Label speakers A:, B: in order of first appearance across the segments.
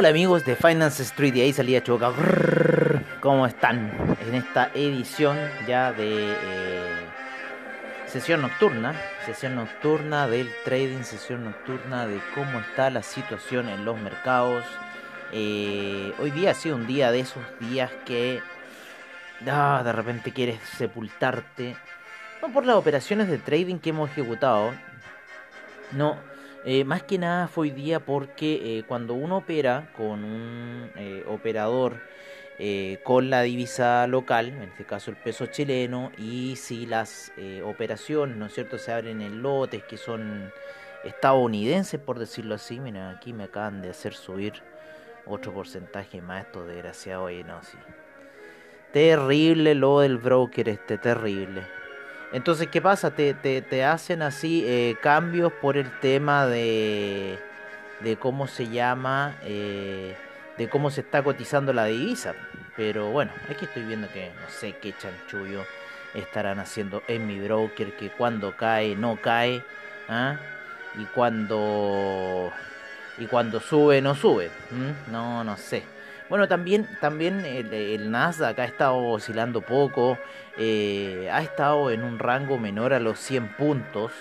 A: Hola amigos de Finance Street y ahí salía Chubaca. ¿Cómo están? En esta edición ya de eh, sesión nocturna, sesión nocturna del trading, sesión nocturna de cómo está la situación en los mercados. Eh, hoy día ha sido un día de esos días que ah, de repente quieres sepultarte. No por las operaciones de trading que hemos ejecutado. No, eh, más que nada fue hoy día porque eh, cuando uno opera con un eh, operador con la divisa local, en este caso el peso chileno, y si las operaciones, ¿no es cierto?, se abren en lotes que son estadounidenses, por decirlo así, mira, aquí me acaban de hacer subir otro porcentaje más, esto desgraciado, y no, sí. Terrible lo del broker este, terrible. Entonces, ¿qué pasa? Te, te, te hacen así eh, cambios por el tema de, de cómo se llama, eh, de cómo se está cotizando la divisa. Pero bueno, aquí estoy viendo que no sé qué chanchullo estarán haciendo en mi broker, que cuando cae, no cae, ¿ah? y cuando y cuando sube, no sube. No, no sé. Bueno, también, también el, Nasdaq ha estado oscilando poco, eh, ha estado en un rango menor a los 100 puntos.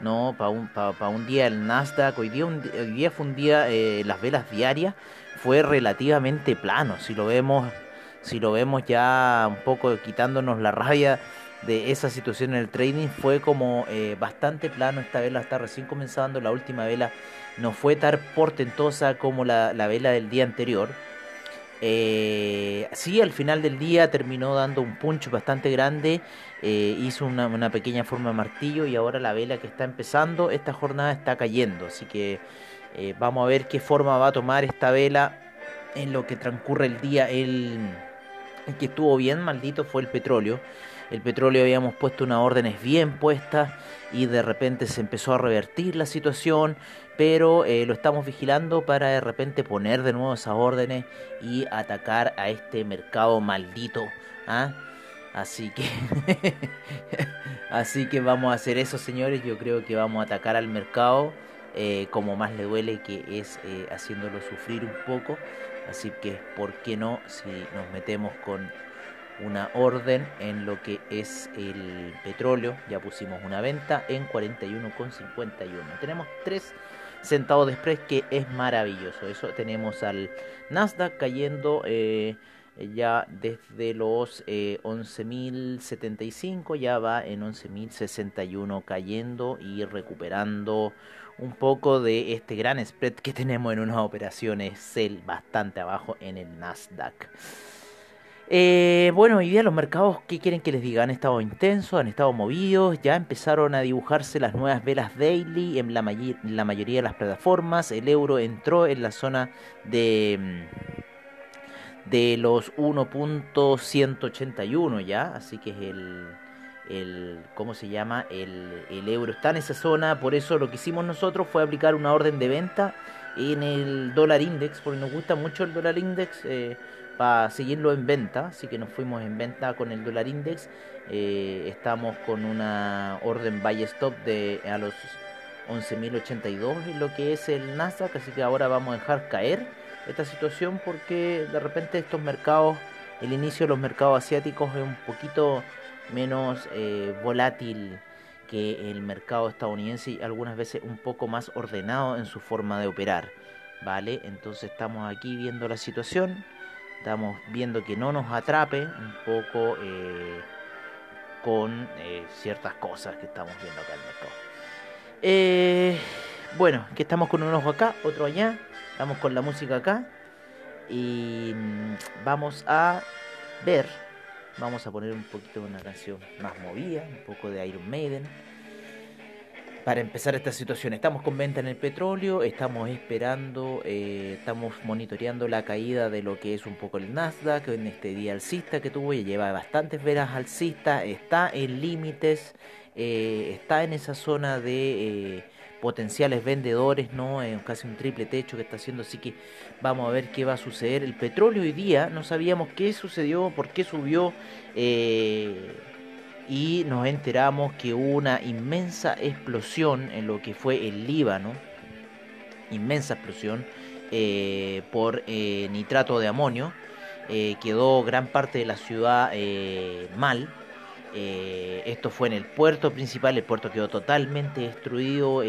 A: ¿no? Para un, un día el Nasdaq, hoy día, un, hoy día fue un día, eh, las velas diarias fue relativamente plano, si lo vemos, si lo vemos ya un poco quitándonos la rabia de esa situación en el trading, fue como eh, bastante plano, esta vela está recién comenzando, la última vela no fue tan portentosa como la vela del día anterior, eh, sí, al final del día terminó dando un punch bastante grande, eh, hizo una, pequeña forma de martillo y ahora la vela que está empezando, esta jornada está cayendo, así que eh, vamos a ver qué forma va a tomar esta vela en lo que transcurre el día. El, el que estuvo bien maldito fue el petróleo. El petróleo habíamos puesto unas órdenes bien puestas y de repente se empezó a revertir la situación, pero eh, lo estamos vigilando para de repente poner de nuevo esas órdenes y atacar a este mercado maldito. ¿ah? Así que, así que vamos a hacer eso, señores. Yo creo que vamos a atacar al mercado eh, como más le duele, que es eh, haciéndolo sufrir un poco. Así que, ¿por qué no si nos metemos con una orden en lo que es el petróleo. Ya pusimos una venta en 41,51. Tenemos 3 centavos de spread que es maravilloso. Eso tenemos al Nasdaq cayendo eh, ya desde los eh, 11.075, ya va en 11.061 cayendo y recuperando un poco de este gran spread que tenemos en unas operaciones sell bastante abajo en el Nasdaq. Eh, bueno, hoy día los mercados, ¿qué quieren que les diga? Han estado intensos, han estado movidos, ya empezaron a dibujarse las nuevas velas daily en la, mayoría de las plataformas. El euro entró en la zona de, mm, de los 1.181 ya, así que es el, el ¿cómo se llama? El, el euro está en esa zona, por eso lo que hicimos nosotros fue aplicar una orden de venta en el dólar index, porque nos gusta mucho el dólar index. Eh, para seguirlo en venta, así que nos fuimos en venta con el dólar index. Eh, estamos con una orden buy stop de a los 11.082 en lo que es el Nasdaq, así que ahora vamos a dejar caer esta situación porque de repente estos mercados, el inicio de los mercados asiáticos es un poquito menos eh, volátil que el mercado estadounidense y algunas veces un poco más ordenado en su forma de operar. ¿Vale? Entonces estamos aquí viendo la situación estamos viendo que no nos atrape un poco eh, con eh, ciertas cosas que estamos viendo acá en el mercado. Eh, bueno, que estamos con un ojo acá, otro allá, estamos con la música acá y mm, vamos a ver, vamos a poner un poquito una canción más movida, un poco de Iron Maiden. Para empezar esta situación. Estamos con venta en el petróleo, estamos esperando, eh, estamos monitoreando la caída de lo que es un poco el Nasdaq en este día alcista que tuvo, y lleva bastantes veras alcistas, está en límites, eh, está en esa zona de eh, potenciales vendedores, ¿no? casi un triple techo que está haciendo, así que vamos a ver qué va a suceder. El petróleo hoy día, no sabíamos qué sucedió, por qué subió y nos enteramos que hubo una inmensa explosión en lo que fue el Líbano, inmensa explosión eh, por eh, nitrato de amonio, eh, quedó gran parte de la ciudad mal. esto fue en el puerto principal, el puerto quedó totalmente destruido.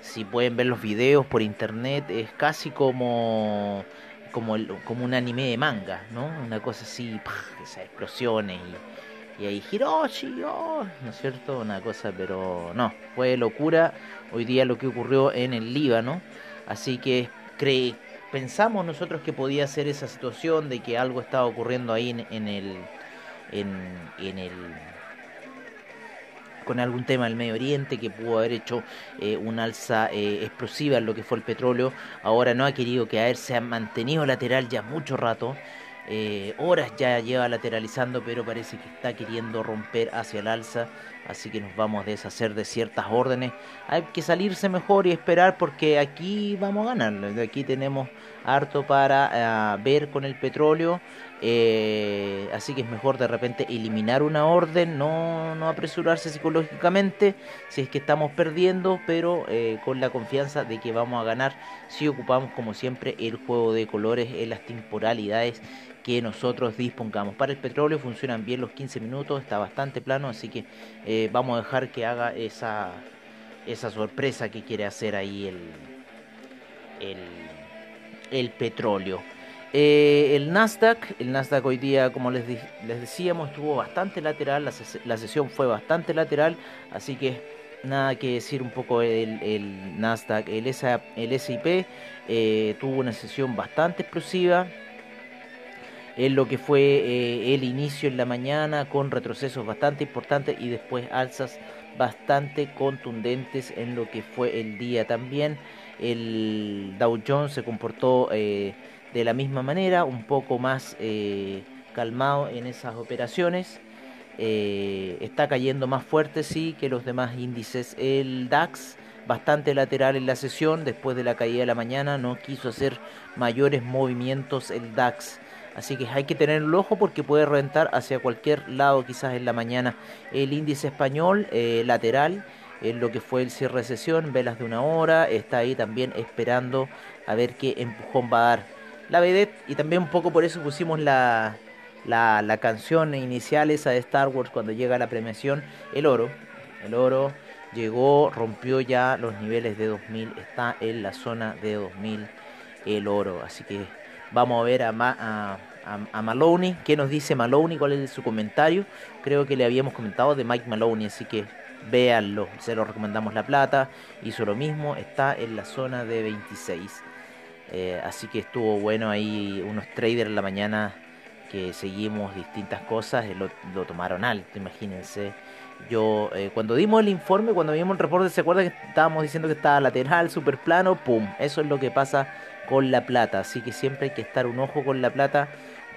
A: si pueden ver los videos por internet, es casi como como, como un anime de manga, ¿no? Una cosa así, esas explosiones y y ahí Hiroshi, oh, ¿no es cierto? Una cosa, pero no, fue locura hoy día lo que ocurrió en el Líbano. Así que pensamos nosotros que podía ser esa situación de que algo estaba ocurriendo ahí en, el. En, el con algún tema del Medio Oriente que pudo haber hecho eh, una alza eh, explosiva en lo que fue el petróleo. Ahora no ha querido que se ha mantenido lateral ya mucho rato. Eh, horas ya lleva lateralizando, pero parece que está queriendo romper hacia el alza. Así que nos vamos a deshacer de ciertas órdenes. Hay que salirse mejor y esperar porque aquí vamos a ganar. Aquí tenemos harto para eh, ver con el petróleo. Eh, así que es mejor de repente eliminar una orden, no, no apresurarse psicológicamente si es que estamos perdiendo, pero con la confianza de que vamos a ganar si ocupamos como siempre el juego de colores en las temporalidades que nosotros dispongamos. Para el petróleo funcionan bien los 15 minutos, está bastante plano, así que eh, vamos a dejar que haga esa, esa sorpresa que quiere hacer ahí el, el, petróleo. Eh, el Nasdaq, el Nasdaq hoy día, como les, les decíamos, estuvo bastante lateral, la, sesión fue bastante lateral, así que nada que decir un poco el, el Nasdaq, el, el SIP eh, tuvo una sesión bastante explosiva, en lo que fue eh, el inicio en la mañana con retrocesos bastante importantes y después alzas bastante contundentes en lo que fue el día también. El Dow Jones se comportó eh, de la misma manera, un poco más eh, calmado en esas operaciones. está cayendo más fuerte, sí, que los demás índices. El DAX bastante lateral en la sesión, después de la caída de la mañana, no quiso hacer mayores movimientos el DAX. Así que hay que tener el ojo porque puede reventar hacia cualquier lado quizás en la mañana. El índice español eh, lateral en lo que fue el cierre de sesión, velas de una hora, está ahí también esperando a ver qué empujón va a dar. La vedette y también un poco por eso pusimos la, la, la canción inicial esa de Star Wars cuando llega la premiación, el oro, el oro llegó, rompió ya los niveles de 2000, está en la zona de 2000 el oro, así que Vamos a ver a, a, Maloney. ¿Qué nos dice Maloney? ¿Cuál es su comentario? Creo que le habíamos comentado de Mike Maloney, así que véanlo. Se lo recomendamos La Plata. Hizo lo mismo. Está en la zona de 26. Eh, así que estuvo bueno ahí unos traders en la mañana que seguimos distintas cosas. Eh, lo, lo tomaron alto, imagínense. Yo, eh, cuando dimos el informe, cuando vimos el reporte, ¿se acuerda que estábamos diciendo que estaba lateral, super plano? ¡Pum! Eso es lo que pasa con la plata. Así que siempre hay que estar un ojo con la plata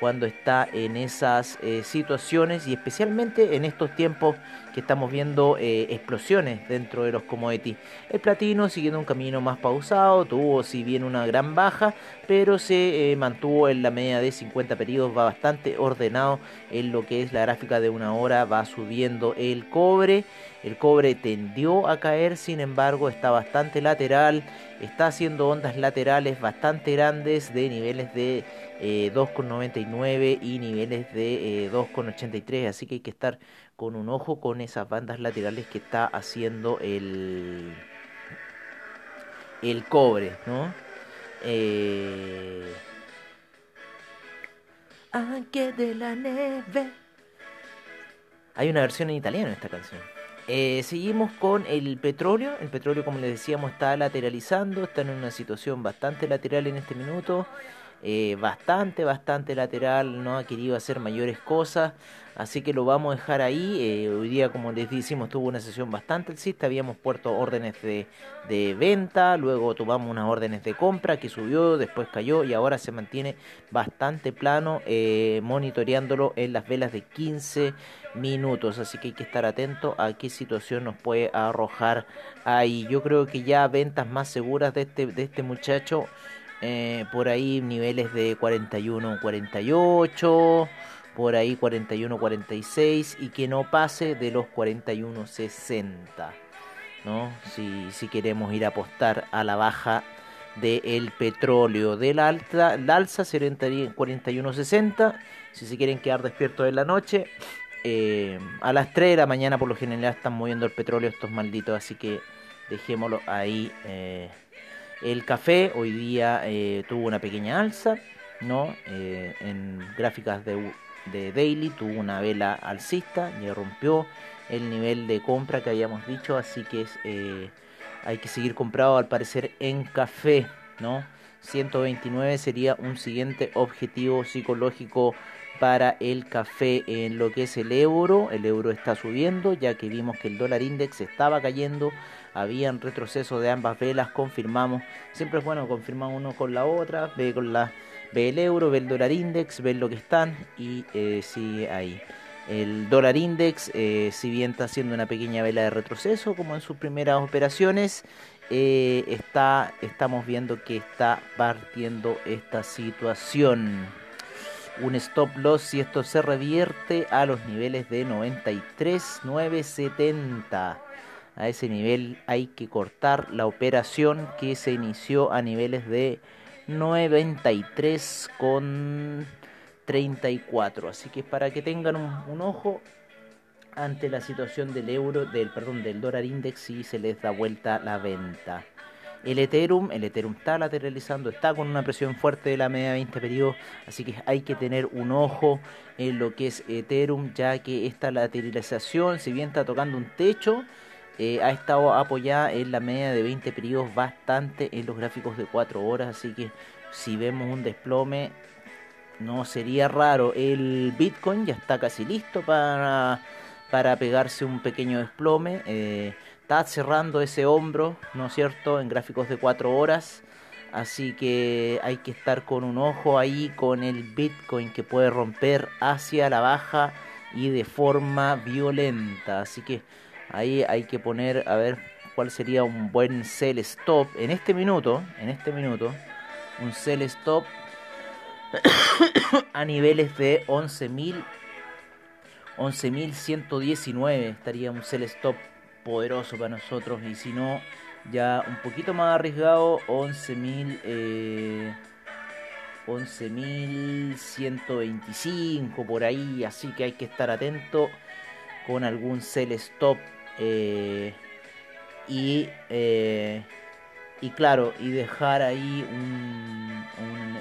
A: cuando está en esas eh, situaciones y especialmente en estos tiempos que estamos viendo eh, explosiones dentro de los commodities. El platino siguiendo un camino más pausado, tuvo si bien una gran baja, pero se eh, mantuvo en la media de 50 periodos, va bastante ordenado en lo que es la gráfica de una hora, va subiendo el cobre. El cobre tendió a caer, sin embargo está bastante lateral, está haciendo ondas laterales bastante grandes de niveles de 2,99 eh, y niveles de 2,83. Eh, Así que hay que estar con un ojo con esas bandas laterales que está haciendo el, el cobre, ¿no? Eh, de la neve. Hay una versión en italiano en esta canción. seguimos con el petróleo. El petróleo, como les decíamos, está lateralizando. Está en una situación bastante lateral en este minuto. Eh, bastante, bastante lateral, no ha querido hacer mayores cosas, así que lo vamos a dejar ahí. Eh, hoy día, como les decimos, tuvo una sesión bastante alcista, habíamos puesto órdenes de, de venta, luego tomamos unas órdenes de compra que subió, después cayó y ahora se mantiene bastante plano, eh, monitoreándolo en las velas de 15 minutos, así que hay que estar atento a qué situación nos puede arrojar ahí. Yo creo que ya ventas más seguras de este, de este muchacho eh, por ahí niveles de 41, 48, por ahí 41, 46 y que no pase de los 41, 60. ¿no? Si, si queremos ir a apostar a la baja del petróleo. Del alta, la alza se orientaría en 41.60. Si se quieren quedar despiertos en la noche, eh, a las 3 de la mañana por lo general están moviendo el petróleo estos malditos, así que dejémoslo ahí. Eh, el café hoy día eh, tuvo una pequeña alza, ¿no? Eh, en gráficas de, daily tuvo una vela alcista, y rompió el nivel de compra que habíamos dicho, así que eh, hay que seguir comprado al parecer en café, ¿no? 129 sería un siguiente objetivo psicológico para el café en lo que es el euro. El euro está subiendo ya que vimos que el dólar index estaba cayendo habían retroceso de ambas velas, confirmamos, siempre es bueno confirmar uno con la otra, ve con la ve el euro, ve el dólar index, ve lo que están y eh, sigue ahí. El dólar index, eh, si bien está haciendo una pequeña vela de retroceso, como en sus primeras operaciones, eh, está, estamos viendo que está partiendo esta situación. Un stop loss si esto se revierte a los niveles de 93,970 a ese nivel hay que cortar la operación que se inició a niveles de 93 con 34 así que para que tengan un, ojo ante la situación del euro del perdón del dólar index y se les da vuelta la venta. El Ethereum, el Ethereum está lateralizando, está con una presión fuerte de la media 20 periodos, así que hay que tener un ojo en lo que es Ethereum, ya que esta lateralización, si bien está tocando un techo, eh, ha estado apoyada en la media de 20 periodos bastante en los gráficos de 4 horas, así que si vemos un desplome no sería raro. El Bitcoin ya está casi listo para, para pegarse un pequeño desplome. Eh, está cerrando ese hombro, ¿no es cierto?, en gráficos de 4 horas. Así que hay que estar con un ojo ahí con el Bitcoin que puede romper hacia la baja y de forma violenta. Así que Ahí hay que poner, a ver cuál sería un buen sell stop en este minuto, en este minuto, un sell stop a niveles de 11.000 11.119 estaría un sell stop poderoso para nosotros y si no ya un poquito más arriesgado 11.000 eh, 11.125 por ahí así que hay que estar atento con algún sell stop eh, y, eh, y claro, y dejar ahí un,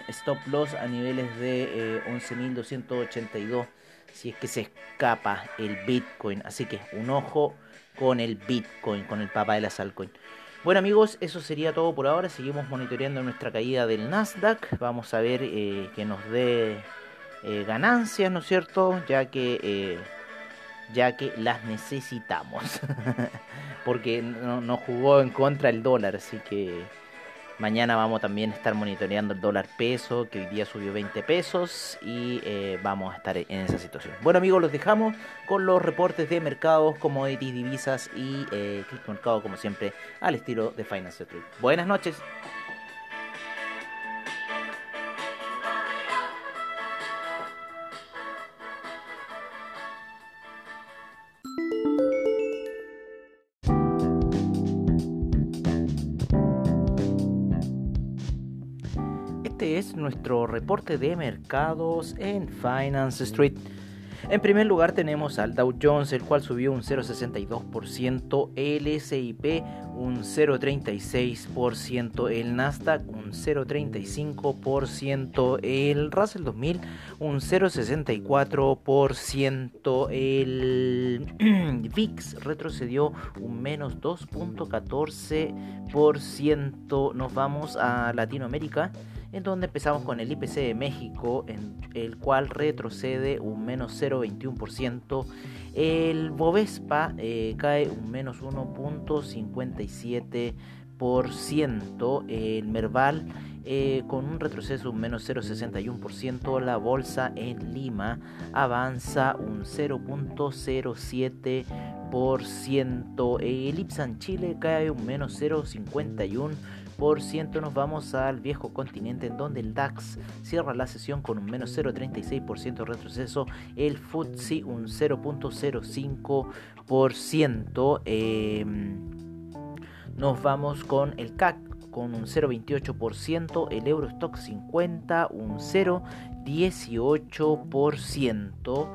A: stop loss a niveles de 11.282 eh, si es que se escapa el Bitcoin. Así que un ojo con el Bitcoin, con el papá de las altcoins. Bueno amigos, eso sería todo por ahora. Seguimos monitoreando nuestra caída del Nasdaq. Vamos a ver que nos dé ganancias, ¿no es cierto? Ya que ya que las necesitamos. Porque no, jugó en contra el dólar, así que mañana vamos también a estar monitoreando el dólar peso, que hoy día subió 20 pesos y eh, vamos a estar en esa situación. Bueno amigos, los dejamos con los reportes de mercados, commodities, divisas y eh, mercado como siempre al estilo de Finance Street. Buenas noches. Nuestro reporte de mercados en Finance Street. En primer lugar tenemos al Dow Jones, el cual subió un 0,62%, el SIP un 0,36%, el Nasdaq un 0,35%, el Russell 2000 un 0,64%, el VIX retrocedió un menos 2,14%. Nos vamos a Latinoamérica en donde empezamos con el IPC de México, en el cual retrocede un menos 0,21%. El Bovespa eh, cae un menos 1.57%. El Merval eh, con un retroceso un menos 0,61%. La bolsa en Lima avanza un 0.07%. El Ipsan Chile cae un menos 0,51% nos vamos al viejo continente en donde el DAX cierra la sesión con un menos 0,36% de retroceso, el FTSE un 0.05%. Em, nos vamos con el CAC con un 0,28%, el Eurostock 50 un 0,18%.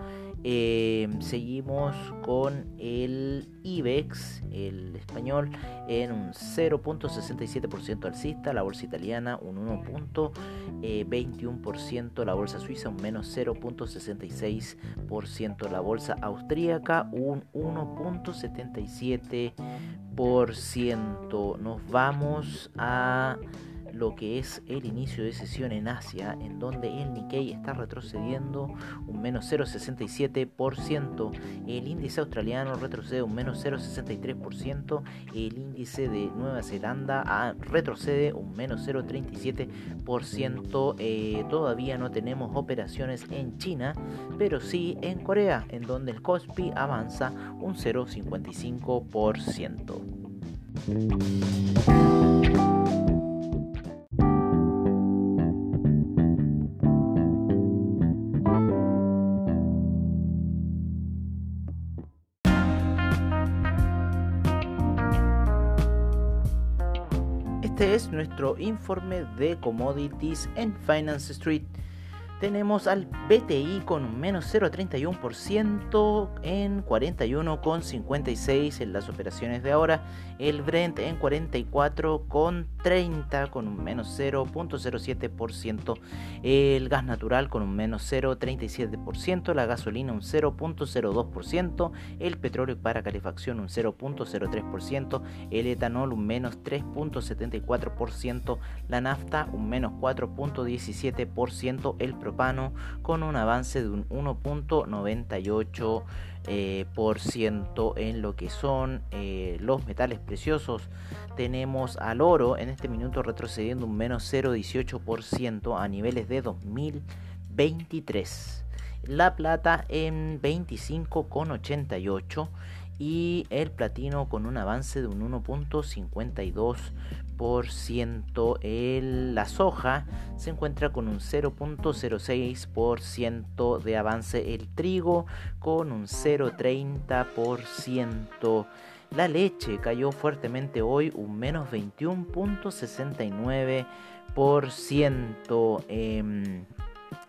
A: Em, seguimos con el IBEX, el español, en un 0.67% alcista, la bolsa italiana un 1.21%, la bolsa suiza un menos 0.66%, la bolsa austríaca un 1.77%. Nos vamos a lo que es el inicio de sesión en Asia, en donde el Nikkei está retrocediendo un menos 0,67%, el índice australiano retrocede un menos 0,63%, el índice de Nueva Zelanda ah, retrocede un menos 0,37%, eh, todavía no tenemos operaciones en China, pero sí en Corea, en donde el Kospi avanza un 0,55%. Este es nuestro informe de commodities en Finance Street tenemos al BTI con un menos 0,31% en 41,56 en las operaciones de ahora. El Brent en 44,30 con un menos 0,07%. El gas natural con un menos 0,37%. La gasolina un 0,02%. El petróleo para calefacción un 0,03%. El etanol un menos 3,74%. La nafta un menos 4,17%. El con un avance de un 1.98% eh, en lo que son eh, los metales preciosos. Tenemos al oro en este minuto retrocediendo un menos 0.18% a niveles de 2023. La plata en 25,88 y el platino con un avance de un 1.52%. La soja se encuentra con un 0.06% de avance. El trigo con un 0.30%. La leche cayó fuertemente hoy un menos 21.69%.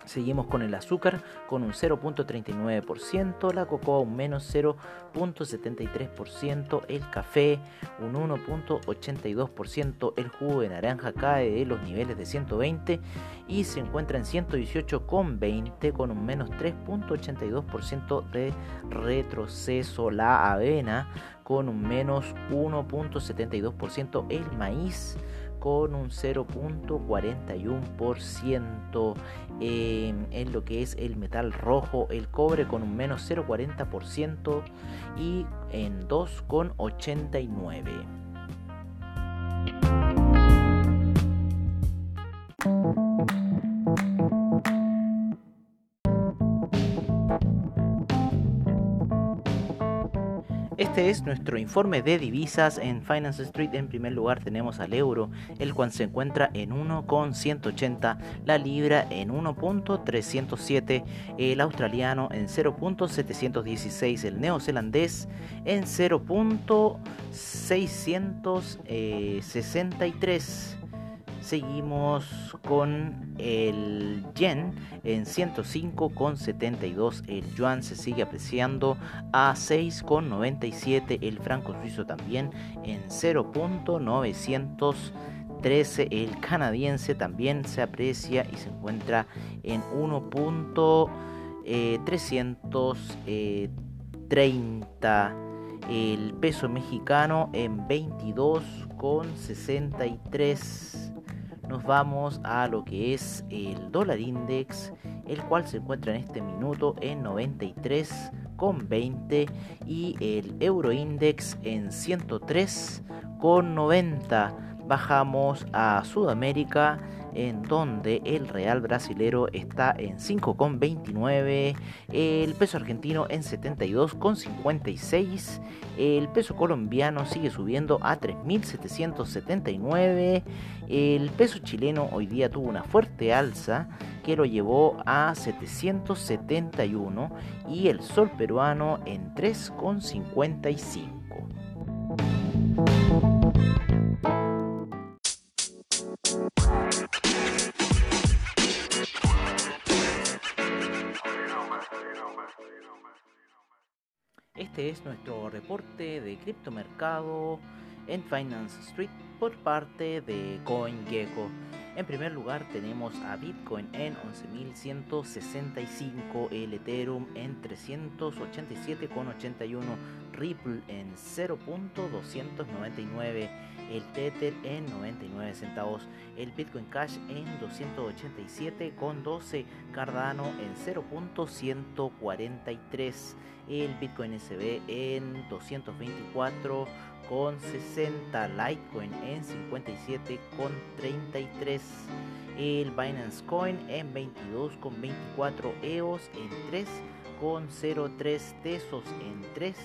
A: Seguimos con el azúcar con un 0.39%, la cocoa un menos 0.73%, el café un 1.82%, el jugo de naranja cae de los niveles de 120 y se encuentra en 118,20 con un menos 3.82% de retroceso, la avena con un menos 1.72%, el maíz con un 0.41% en lo que es el metal rojo, el cobre con un menos 0.40% y en 2.89%. Este es nuestro informe de divisas en Finance Street. En primer lugar tenemos al euro, el cual se encuentra en 1,180, la libra en 1.307, el australiano en 0.716, el neozelandés en 0.663. Seguimos con el yen en 105,72. El yuan se sigue apreciando a 6,97. El franco suizo también en 0.913. El canadiense también se aprecia y se encuentra en 1.330. El peso mexicano en 22,63 nos vamos a lo que es el dólar index, el cual se encuentra en este minuto en 93,20 y el euro index en 103,90. Bajamos a Sudamérica en donde el real brasilero está en 5,29, el peso argentino en 72,56, el peso colombiano sigue subiendo a 3.779, el peso chileno hoy día tuvo una fuerte alza que lo llevó a 771 y el sol peruano en 3,55. Es nuestro reporte de criptomercado en Finance Street por parte de CoinGecko. En primer lugar tenemos a Bitcoin en 11.165, el Ethereum en 387,81, Ripple en 0.299, el Tether en 99 centavos, el Bitcoin Cash en 287,12, Cardano en 0.143, el Bitcoin SB en 224 con 60, Litecoin en 57 con 33, el Binance Coin en 22 con 24, EOS en 3 con 03, Tesos en 3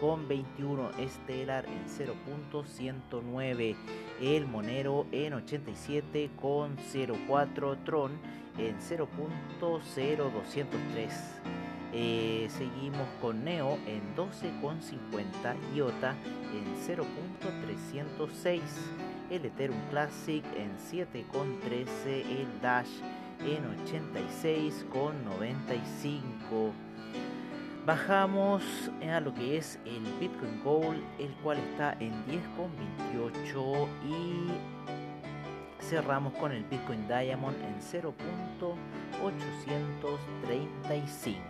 A: con 21, Stellar en 0.109, el Monero en 87 con 04, Tron en 0.0203. Eh, seguimos con Neo en 12,50, IOTA en 0.306, el Ethereum Classic en 7,13, el Dash en 86,95. Bajamos a lo que es el Bitcoin Gold, el cual está en 10,28 y cerramos con el Bitcoin Diamond en 0.835.